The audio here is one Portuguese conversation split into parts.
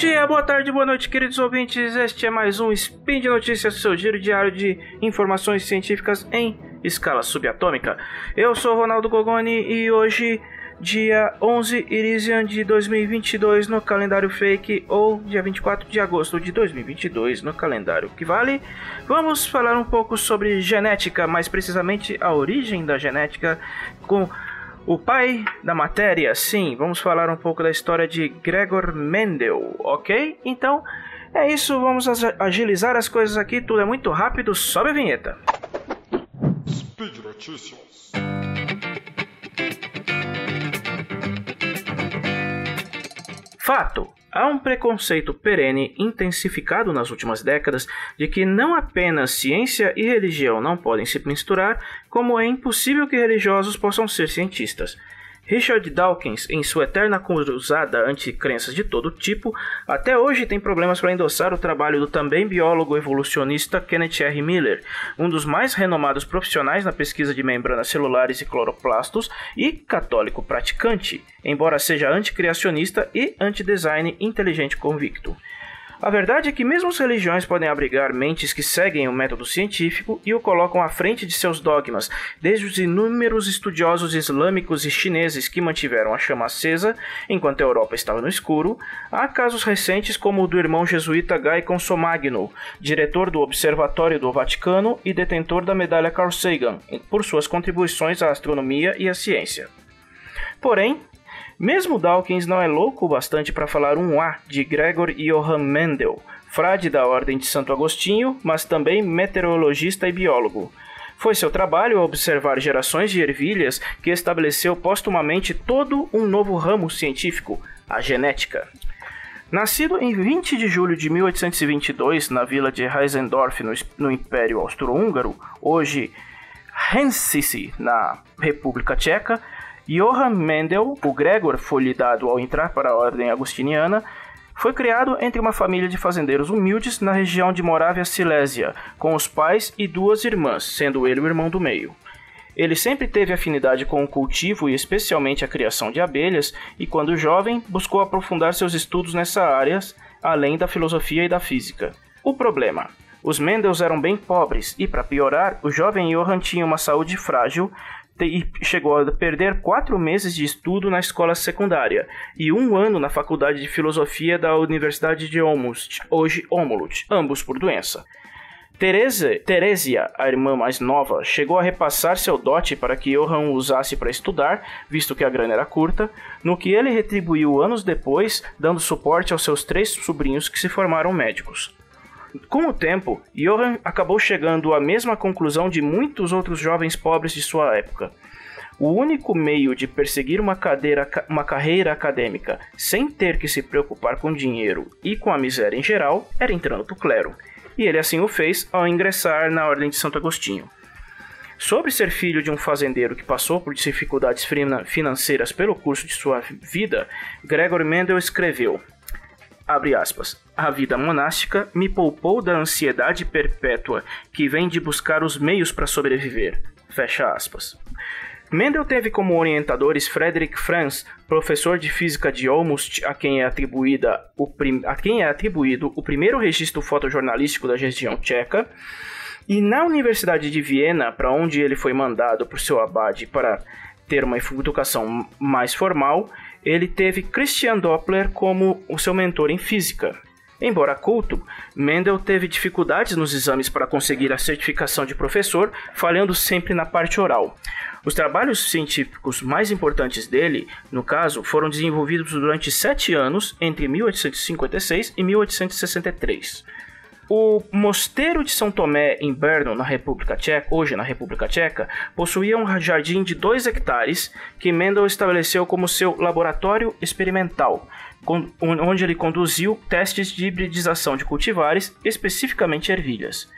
dia, boa tarde, boa noite, queridos ouvintes. Este é mais um Spin de Notícias, seu giro diário de informações científicas em escala subatômica. Eu sou Ronaldo Gogoni e hoje, dia 11 Irisian de 2022 no calendário fake ou dia 24 de agosto de 2022 no calendário que vale, vamos falar um pouco sobre genética, mais precisamente a origem da genética com o pai da matéria, sim, vamos falar um pouco da história de Gregor Mendel, ok? Então é isso, vamos agilizar as coisas aqui, tudo é muito rápido, sobe a vinheta. Speed Notícias. Fato: Há um preconceito perene intensificado nas últimas décadas de que não apenas ciência e religião não podem se misturar, como é impossível que religiosos possam ser cientistas. Richard Dawkins, em sua eterna cruzada anti-crenças de todo tipo, até hoje tem problemas para endossar o trabalho do também biólogo evolucionista Kenneth R. Miller, um dos mais renomados profissionais na pesquisa de membranas celulares e cloroplastos e católico praticante, embora seja anticriacionista e anti-design inteligente convicto. A verdade é que mesmo as religiões podem abrigar mentes que seguem o método científico e o colocam à frente de seus dogmas, desde os inúmeros estudiosos islâmicos e chineses que mantiveram a chama acesa enquanto a Europa estava no escuro, a casos recentes como o do irmão jesuíta Guy Consomagno, diretor do Observatório do Vaticano e detentor da medalha Carl Sagan, por suas contribuições à astronomia e à ciência. Porém, mesmo Dawkins não é louco o bastante para falar um A de Gregor Johann Mendel, frade da Ordem de Santo Agostinho, mas também meteorologista e biólogo. Foi seu trabalho observar gerações de ervilhas que estabeleceu postumamente todo um novo ramo científico, a genética. Nascido em 20 de julho de 1822 na vila de Heisendorf, no, Império Austro-Húngaro, hoje Hensisi, na República Tcheca, Johann Mendel, o Gregor foi lhe dado ao entrar para a ordem agostiniana, foi criado entre uma família de fazendeiros humildes na região de Morávia Silésia, com os pais e duas irmãs, sendo ele o irmão do meio. Ele sempre teve afinidade com o cultivo e especialmente a criação de abelhas, e quando jovem buscou aprofundar seus estudos nessa área, além da filosofia e da física. O problema: os Mendels eram bem pobres e, para piorar, o jovem Johann tinha uma saúde frágil, e chegou a perder quatro meses de estudo na escola secundária e um ano na faculdade de filosofia da Universidade de Olmust, hoje Omolut, ambos por doença. Teresa, Teresia, a irmã mais nova, chegou a repassar seu dote para que Johann usasse para estudar, visto que a grana era curta, no que ele retribuiu anos depois, dando suporte aos seus três sobrinhos que se formaram médicos. Com o tempo, Johann acabou chegando à mesma conclusão de muitos outros jovens pobres de sua época. O único meio de perseguir uma, cadeira, uma carreira acadêmica sem ter que se preocupar com dinheiro e com a miséria em geral era entrando para o clero. E ele assim o fez ao ingressar na Ordem de Santo Agostinho. Sobre ser filho de um fazendeiro que passou por dificuldades financeiras pelo curso de sua vida, Gregor Mendel escreveu: abre aspas, a vida monástica me poupou da ansiedade perpétua que vem de buscar os meios para sobreviver. Fecha aspas. Mendel teve como orientadores Frederick Franz, professor de física de Olmust, a quem é, atribuída o prim... a quem é atribuído o primeiro registro fotojornalístico da região tcheca, e na Universidade de Viena, para onde ele foi mandado por seu abade para ter uma educação mais formal, ele teve Christian Doppler como o seu mentor em física. Embora culto, Mendel teve dificuldades nos exames para conseguir a certificação de professor, falhando sempre na parte oral. Os trabalhos científicos mais importantes dele, no caso, foram desenvolvidos durante sete anos, entre 1856 e 1863. O Mosteiro de São Tomé, em Brno, na República Tcheca, hoje na República Tcheca, possuía um jardim de 2 hectares que Mendel estabeleceu como seu laboratório experimental, onde ele conduziu testes de hibridização de cultivares, especificamente ervilhas.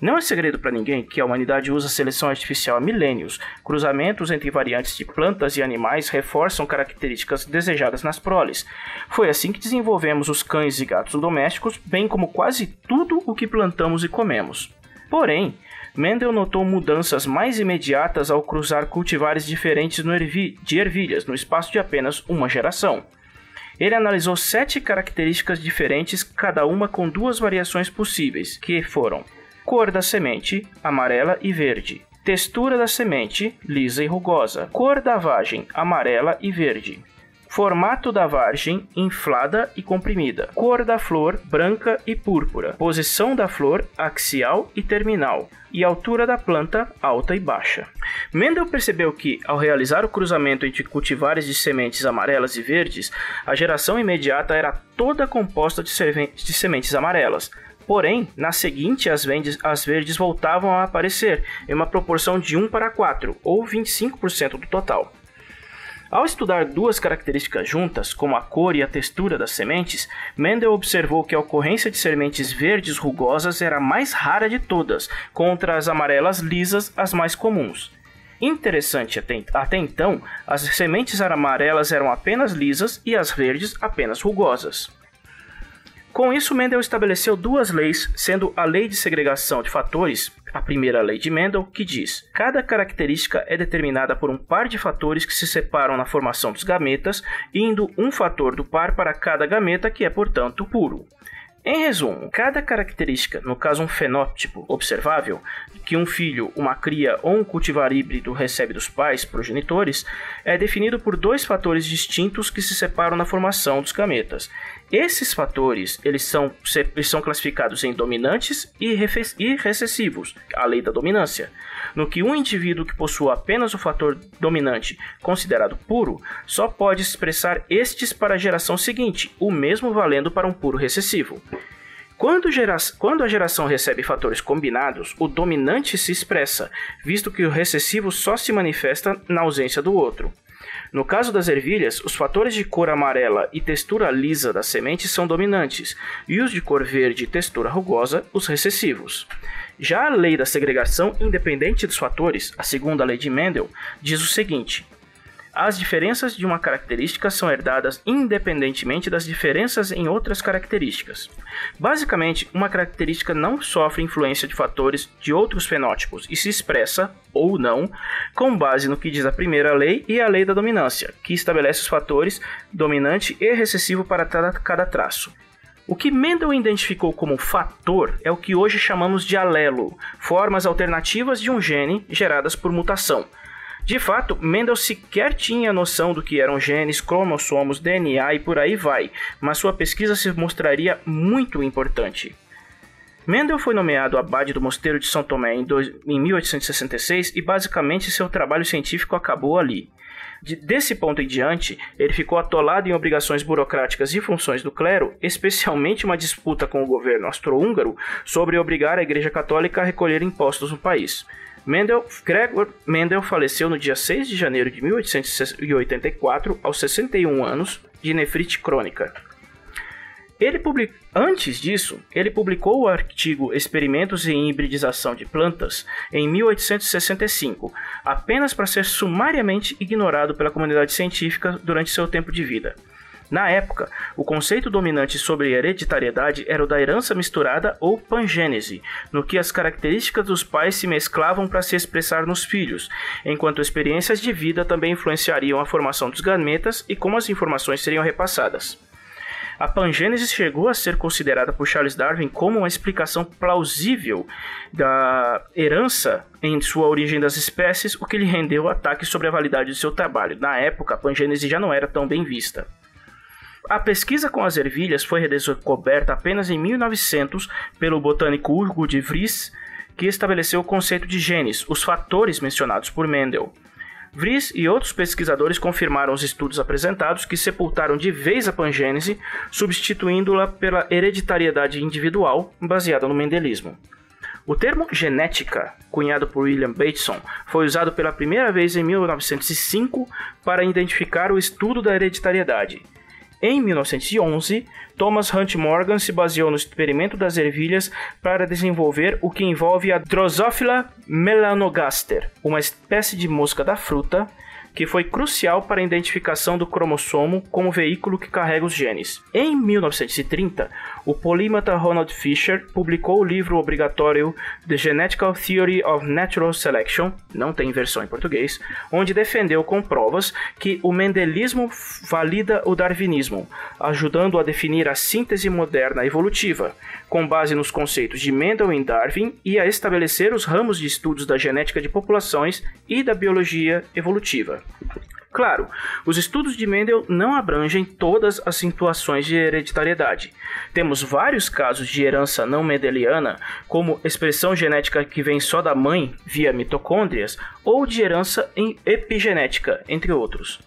Não é segredo para ninguém que a humanidade usa seleção artificial há milênios. Cruzamentos entre variantes de plantas e animais reforçam características desejadas nas proles. Foi assim que desenvolvemos os cães e gatos domésticos, bem como quase tudo o que plantamos e comemos. Porém, Mendel notou mudanças mais imediatas ao cruzar cultivares diferentes ervi de ervilhas no espaço de apenas uma geração. Ele analisou sete características diferentes, cada uma com duas variações possíveis, que foram cor da semente, amarela e verde, textura da semente, lisa e rugosa, cor da vagem, amarela e verde, formato da vagem, inflada e comprimida, cor da flor, branca e púrpura, posição da flor, axial e terminal, e altura da planta, alta e baixa. Mendel percebeu que, ao realizar o cruzamento entre cultivares de sementes amarelas e verdes, a geração imediata era toda composta de, de sementes amarelas, Porém, na seguinte, as, vendes, as verdes voltavam a aparecer em uma proporção de 1 para 4, ou 25% do total. Ao estudar duas características juntas, como a cor e a textura das sementes, Mendel observou que a ocorrência de sementes verdes rugosas era a mais rara de todas, contra as amarelas lisas as mais comuns. Interessante até, até então, as sementes amarelas eram apenas lisas e as verdes apenas rugosas. Com isso, Mendel estabeleceu duas leis, sendo a lei de segregação de fatores, a primeira lei de Mendel, que diz: cada característica é determinada por um par de fatores que se separam na formação dos gametas, indo um fator do par para cada gameta, que é, portanto, puro. Em resumo, cada característica, no caso um fenótipo observável, que um filho, uma cria ou um cultivar híbrido recebe dos pais progenitores, é definido por dois fatores distintos que se separam na formação dos gametas. Esses fatores eles são, eles são classificados em dominantes e, e recessivos, a lei da dominância no que um indivíduo que possua apenas o fator dominante considerado puro só pode expressar estes para a geração seguinte, o mesmo valendo para um puro recessivo. Quando, gera... Quando, a geração recebe fatores combinados, o dominante se expressa, visto que o recessivo só se manifesta na ausência do outro. No caso das ervilhas, os fatores de cor amarela e textura lisa das sementes são dominantes, e os de cor verde e textura rugosa, os recessivos. Já a lei da segregação independente dos fatores, a segunda lei de Mendel, diz o seguinte: as diferenças de uma característica são herdadas independentemente das diferenças em outras características. Basicamente, uma característica não sofre influência de fatores de outros fenótipos e se expressa, ou não, com base no que diz a primeira lei e a lei da dominância, que estabelece os fatores dominante e recessivo para cada traço. O que Mendel identificou como fator é o que hoje chamamos de alelo, formas alternativas de um gene geradas por mutação. De fato, Mendel sequer tinha noção do que eram genes, cromossomos, DNA e por aí vai, mas sua pesquisa se mostraria muito importante. Mendel foi nomeado abade do Mosteiro de São Tomé em, 1866 e basicamente seu trabalho científico acabou ali. De, desse ponto em diante, ele ficou atolado em obrigações burocráticas e funções do clero, especialmente uma disputa com o governo austro-húngaro sobre obrigar a Igreja Católica a recolher impostos no país. Mendel, Gregor Mendel faleceu no dia 6 de janeiro de 1884, aos 61 anos, de nefrite crônica. Ele public... Antes disso, ele publicou o artigo Experimentos em Hibridização de Plantas em 1865, apenas para ser sumariamente ignorado pela comunidade científica durante seu tempo de vida. Na época, o conceito dominante sobre hereditariedade era o da herança misturada ou pangênese, no que as características dos pais se mesclavam para se expressar nos filhos, enquanto experiências de vida também influenciariam a formação dos gametas e como as informações seriam repassadas. A pangênese chegou a ser considerada por Charles Darwin como uma explicação plausível da herança em sua origem das espécies, o que lhe rendeu ataques sobre a validade de seu trabalho. Na época, a pangênese já não era tão bem vista. A pesquisa com as ervilhas foi redescoberta apenas em 1900 pelo botânico Hugo de Vries, que estabeleceu o conceito de genes, os fatores mencionados por Mendel. Vries e outros pesquisadores confirmaram os estudos apresentados que sepultaram de vez a pangênese, substituindo-la pela hereditariedade individual baseada no mendelismo. O termo genética, cunhado por William Bateson, foi usado pela primeira vez em 1905 para identificar o estudo da hereditariedade. Em 1911, Thomas Hunt Morgan se baseou no experimento das ervilhas para desenvolver o que envolve a Drosophila melanogaster, uma espécie de mosca da fruta que foi crucial para a identificação do cromossomo como veículo que carrega os genes. Em 1930, o polímata Ronald Fisher publicou o livro obrigatório The Genetical Theory of Natural Selection, não tem versão em português, onde defendeu com provas que o mendelismo valida o darwinismo, ajudando a definir a síntese moderna evolutiva, com base nos conceitos de Mendel e Darwin e a estabelecer os ramos de estudos da genética de populações e da biologia evolutiva. Claro, os estudos de Mendel não abrangem todas as situações de hereditariedade. Temos vários casos de herança não mendeliana, como expressão genética que vem só da mãe via mitocôndrias, ou de herança epigenética, entre outros.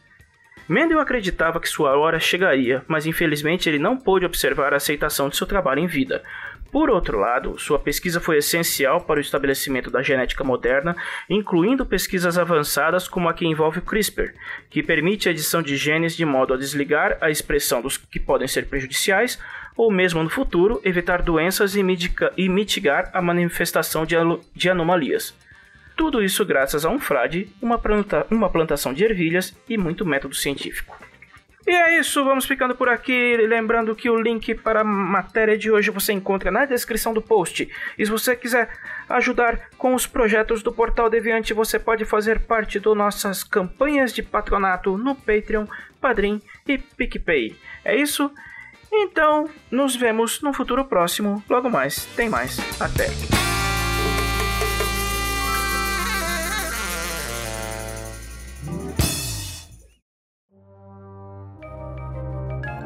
Mendel acreditava que sua hora chegaria, mas infelizmente ele não pôde observar a aceitação de seu trabalho em vida, por outro lado, sua pesquisa foi essencial para o estabelecimento da genética moderna, incluindo pesquisas avançadas como a que envolve o CRISPR, que permite a edição de genes de modo a desligar a expressão dos que podem ser prejudiciais, ou mesmo no futuro evitar doenças e, mitigar a manifestação de, de anomalias. Tudo isso graças a um frade, uma, planta uma plantação de ervilhas e muito método científico. E é isso, vamos ficando por aqui. Lembrando que o link para a matéria de hoje você encontra na descrição do post. E se você quiser ajudar com os projetos do Portal Deviante, você pode fazer parte das nossas campanhas de patronato no Patreon, Padrim e PicPay. É isso? Então, nos vemos no futuro próximo. Logo mais, tem mais. Até!